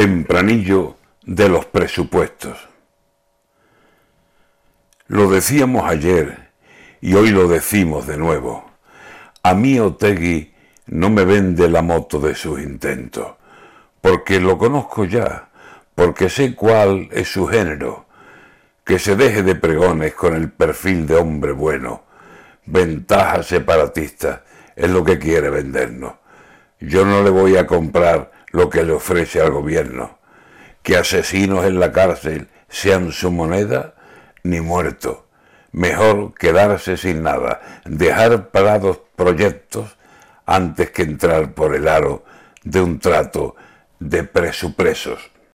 tempranillo de los presupuestos. Lo decíamos ayer y hoy lo decimos de nuevo. A mí Otegui no me vende la moto de sus intentos, porque lo conozco ya, porque sé cuál es su género, que se deje de pregones con el perfil de hombre bueno. Ventaja separatista es lo que quiere vendernos. Yo no le voy a comprar lo que le ofrece al gobierno. Que asesinos en la cárcel sean su moneda, ni muertos. Mejor quedarse sin nada, dejar parados proyectos antes que entrar por el aro de un trato de presupresos.